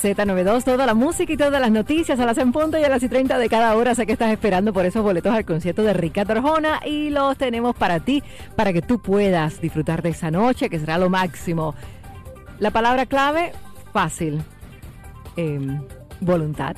Z92, toda la música y todas las noticias a las en punto y a las y 30 de cada hora. Sé que estás esperando por esos boletos al concierto de Ricardo Arjona y los tenemos para ti, para que tú puedas disfrutar de esa noche, que será lo máximo. La palabra clave, fácil. Em, voluntad.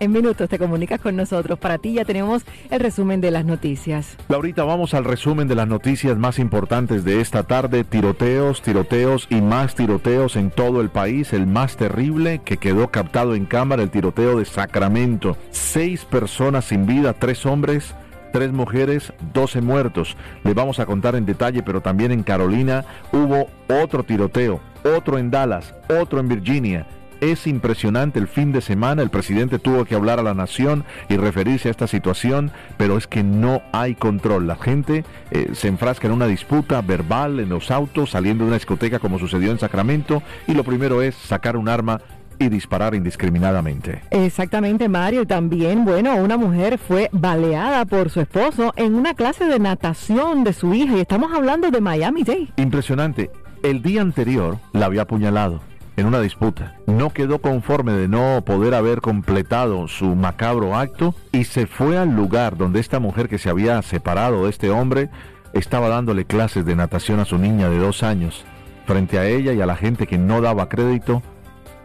En minutos te comunicas con nosotros. Para ti ya tenemos el resumen de las noticias. Laurita, vamos al resumen de las noticias más importantes de esta tarde. Tiroteos, tiroteos y más tiroteos en todo el país. El más terrible que quedó captado en cámara, el tiroteo de Sacramento. Seis personas sin vida, tres hombres tres mujeres, doce muertos. Le vamos a contar en detalle, pero también en Carolina hubo otro tiroteo, otro en Dallas, otro en Virginia. Es impresionante el fin de semana, el presidente tuvo que hablar a la nación y referirse a esta situación, pero es que no hay control. La gente eh, se enfrasca en una disputa verbal en los autos, saliendo de una discoteca como sucedió en Sacramento, y lo primero es sacar un arma y disparar indiscriminadamente. Exactamente, Mario. Y también, bueno, una mujer fue baleada por su esposo en una clase de natación de su hija. Y estamos hablando de Miami Day. Impresionante. El día anterior la había apuñalado en una disputa. No quedó conforme de no poder haber completado su macabro acto y se fue al lugar donde esta mujer que se había separado de este hombre estaba dándole clases de natación a su niña de dos años. Frente a ella y a la gente que no daba crédito,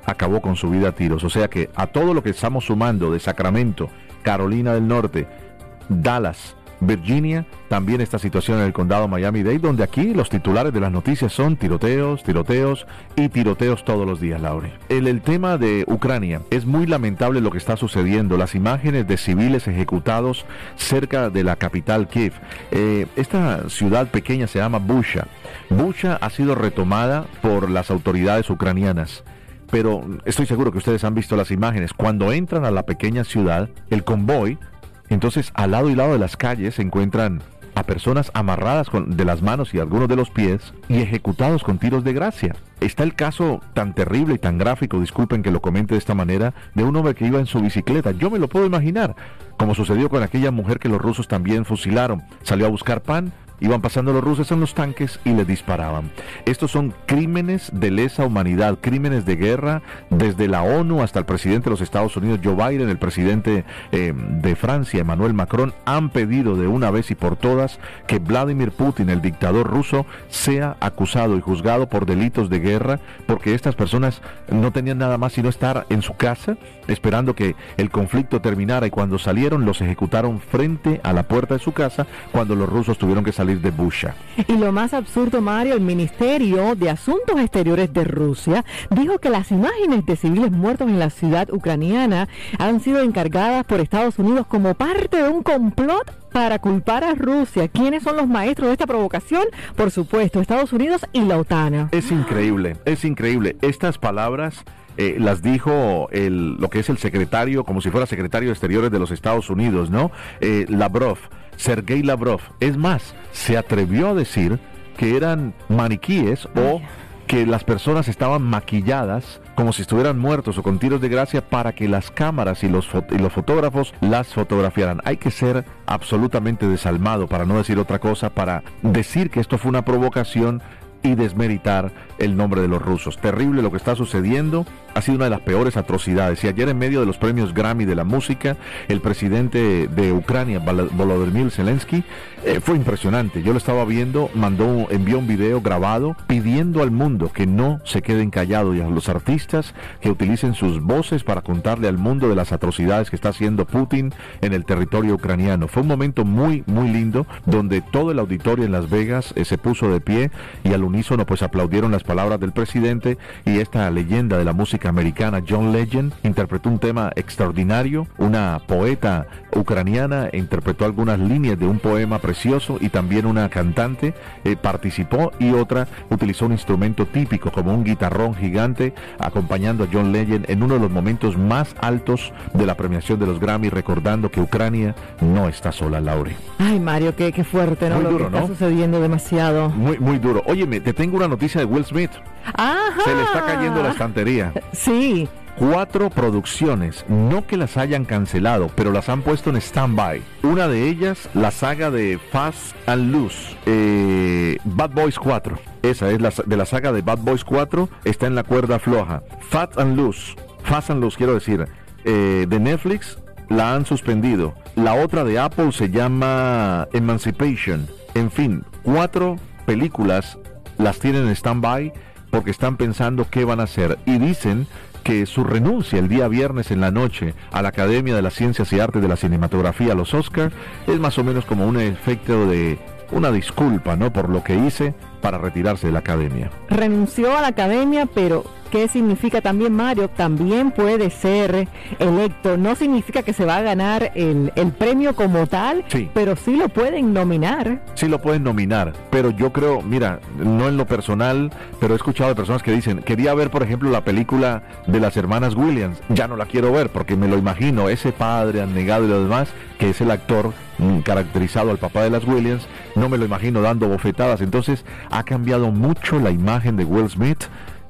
acabó con su vida a tiros. O sea que a todo lo que estamos sumando de Sacramento, Carolina del Norte, Dallas, Virginia, también esta situación en el condado Miami-Dade, donde aquí los titulares de las noticias son tiroteos, tiroteos y tiroteos todos los días, Laure. El tema de Ucrania, es muy lamentable lo que está sucediendo, las imágenes de civiles ejecutados cerca de la capital Kiev. Eh, esta ciudad pequeña se llama Busha. Busha ha sido retomada por las autoridades ucranianas pero estoy seguro que ustedes han visto las imágenes. Cuando entran a la pequeña ciudad, el convoy entonces, al lado y lado de las calles se encuentran a personas amarradas con, de las manos y algunos de los pies y ejecutados con tiros de gracia. Está el caso tan terrible y tan gráfico, disculpen que lo comente de esta manera, de un hombre que iba en su bicicleta. Yo me lo puedo imaginar, como sucedió con aquella mujer que los rusos también fusilaron. Salió a buscar pan, Iban pasando los rusos en los tanques y les disparaban. Estos son crímenes de lesa humanidad, crímenes de guerra, desde la ONU hasta el presidente de los Estados Unidos, Joe Biden, el presidente eh, de Francia, Emmanuel Macron, han pedido de una vez y por todas que Vladimir Putin, el dictador ruso, sea acusado y juzgado por delitos de guerra, porque estas personas no tenían nada más sino estar en su casa esperando que el conflicto terminara y cuando salieron los ejecutaron frente a la puerta de su casa cuando los rusos tuvieron que salir de. Y lo más absurdo, Mario, el Ministerio de Asuntos Exteriores de Rusia dijo que las imágenes de civiles muertos en la ciudad ucraniana han sido encargadas por Estados Unidos como parte de un complot para culpar a Rusia. ¿Quiénes son los maestros de esta provocación? Por supuesto, Estados Unidos y la OTAN. Es increíble, es increíble. Estas palabras eh, las dijo el, lo que es el secretario, como si fuera secretario de Exteriores de los Estados Unidos, ¿no? Eh, Lavrov, Sergei Lavrov. Es más, se atrevió a decir que eran maniquíes o que las personas estaban maquilladas como si estuvieran muertos o con tiros de gracia para que las cámaras y los, y los fotógrafos las fotografiaran. Hay que ser absolutamente desalmado, para no decir otra cosa, para decir que esto fue una provocación y desmeritar el nombre de los rusos. Terrible lo que está sucediendo, ha sido una de las peores atrocidades. Y ayer en medio de los premios Grammy de la música, el presidente de Ucrania, Volodymyr Zelensky, eh, fue impresionante. Yo lo estaba viendo, mandó, envió un video grabado pidiendo al mundo que no se queden callados y a los artistas que utilicen sus voces para contarle al mundo de las atrocidades que está haciendo Putin en el territorio ucraniano. Fue un momento muy, muy lindo donde todo el auditorio en Las Vegas eh, se puso de pie y al unísono pues aplaudieron las palabras del presidente y esta leyenda de la música americana, John Legend, interpretó un tema extraordinario, una poeta ucraniana interpretó algunas líneas de un poema precioso y también una cantante eh, participó y otra utilizó un instrumento típico como un guitarrón gigante acompañando a John Legend en uno de los momentos más altos de la premiación de los Grammy recordando que Ucrania no está sola, Laure. Ay, Mario, qué, qué fuerte, ¿no? Muy Lo duro, que está ¿no? sucediendo demasiado. Muy, muy duro. Óyeme, te tengo una noticia de Will Smith. Ajá. Se le está cayendo la estantería. Sí. Cuatro producciones, no que las hayan cancelado, pero las han puesto en stand-by. Una de ellas, la saga de Fast and Loose, eh, Bad Boys 4. Esa es la, de la saga de Bad Boys 4, está en la cuerda floja. Fast and Loose, Fast and Loose quiero decir, eh, de Netflix la han suspendido. La otra de Apple se llama Emancipation. En fin, cuatro películas las tienen en stand-by porque están pensando qué van a hacer y dicen que su renuncia el día viernes en la noche a la Academia de las Ciencias y Artes de la Cinematografía, los Oscar, es más o menos como un efecto de una disculpa, ¿no? Por lo que hice para retirarse de la academia. renunció a la academia, pero ¿qué significa también Mario? También puede ser electo. No significa que se va a ganar el, el premio como tal, Sí. pero sí lo pueden nominar. Sí lo pueden nominar, pero yo creo, mira, no en lo personal, pero he escuchado de personas que dicen, quería ver, por ejemplo, la película de las hermanas Williams, ya no la quiero ver porque me lo imagino, ese padre anegado y lo demás, que es el actor mm, caracterizado al papá de las Williams, no me lo imagino dando bofetadas, entonces ha cambiado mucho la imagen de Will Smith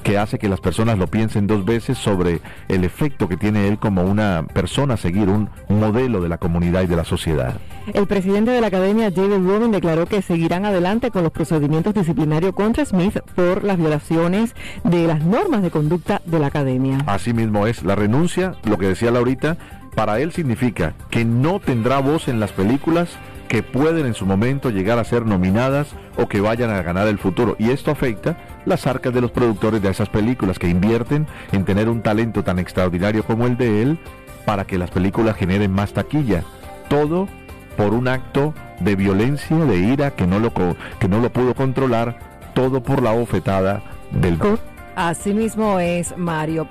que hace que las personas lo piensen dos veces sobre el efecto que tiene él como una persona a seguir, un modelo de la comunidad y de la sociedad. El presidente de la academia, David Rubin, declaró que seguirán adelante con los procedimientos disciplinarios contra Smith por las violaciones de las normas de conducta de la academia. Así mismo es, la renuncia, lo que decía Laurita, para él significa que no tendrá voz en las películas que pueden en su momento llegar a ser nominadas o que vayan a ganar el futuro. Y esto afecta las arcas de los productores de esas películas que invierten en tener un talento tan extraordinario como el de él para que las películas generen más taquilla. Todo por un acto de violencia, de ira que no lo, que no lo pudo controlar, todo por la bofetada del... Así mismo es, Mario.